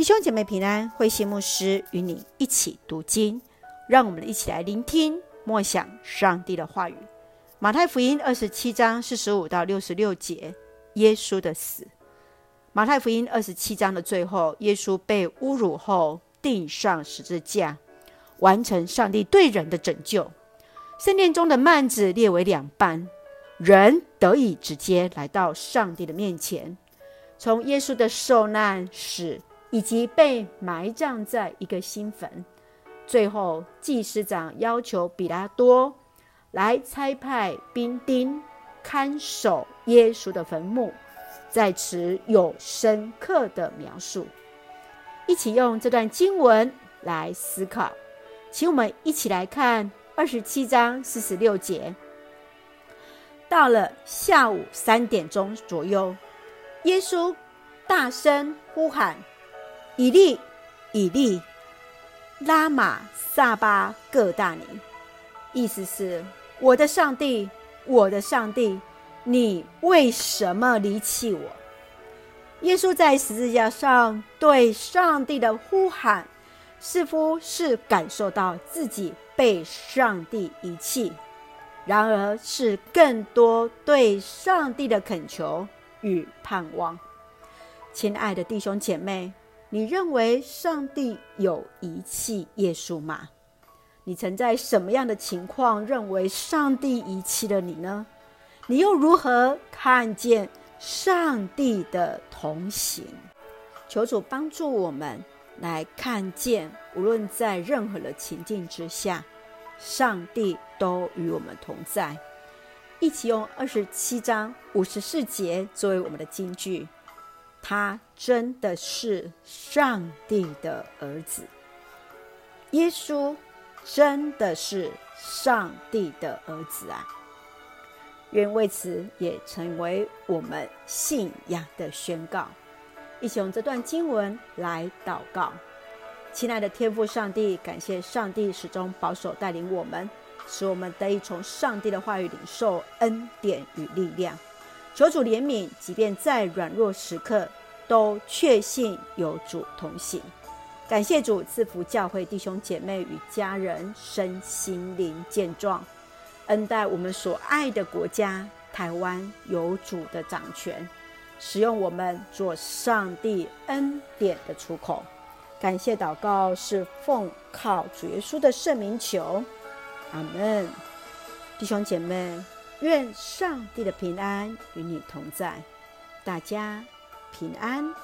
弟兄姐妹平安，慧馨牧师与你一起读经，让我们一起来聆听默想上帝的话语。马太福音二十七章四十五到六十六节，耶稣的死。马太福音二十七章的最后，耶稣被侮辱后钉上十字架，完成上帝对人的拯救。圣殿中的幔子列为两半，人得以直接来到上帝的面前。从耶稣的受难、死。以及被埋葬在一个新坟。最后，祭司长要求比拉多来差派兵丁看守耶稣的坟墓，在此有深刻的描述。一起用这段经文来思考，请我们一起来看二十七章四十六节。到了下午三点钟左右，耶稣大声呼喊。以利，以利，拉玛撒巴各大尼，意思是：我的上帝，我的上帝，你为什么离弃我？耶稣在十字架上对上帝的呼喊，似乎是感受到自己被上帝遗弃，然而是更多对上帝的恳求与盼望。亲爱的弟兄姐妹。你认为上帝有遗弃耶稣吗？你曾在什么样的情况认为上帝遗弃了你呢？你又如何看见上帝的同行？求主帮助我们来看见，无论在任何的情境之下，上帝都与我们同在。一起用二十七章五十四节作为我们的金句。他真的是上帝的儿子，耶稣真的是上帝的儿子啊！愿为此也成为我们信仰的宣告。一起用这段经文来祷告，亲爱的天父上帝，感谢上帝始终保守带领我们，使我们得以从上帝的话语领受恩典与力量。求主怜悯，即便在软弱时刻，都确信有主同行。感谢主赐福教会弟兄姐妹与家人身心灵健壮，恩待我们所爱的国家台湾有主的掌权，使用我们做上帝恩典的出口。感谢祷告是奉靠主耶稣的圣名求，阿门。弟兄姐妹。愿上帝的平安与你同在，大家平安。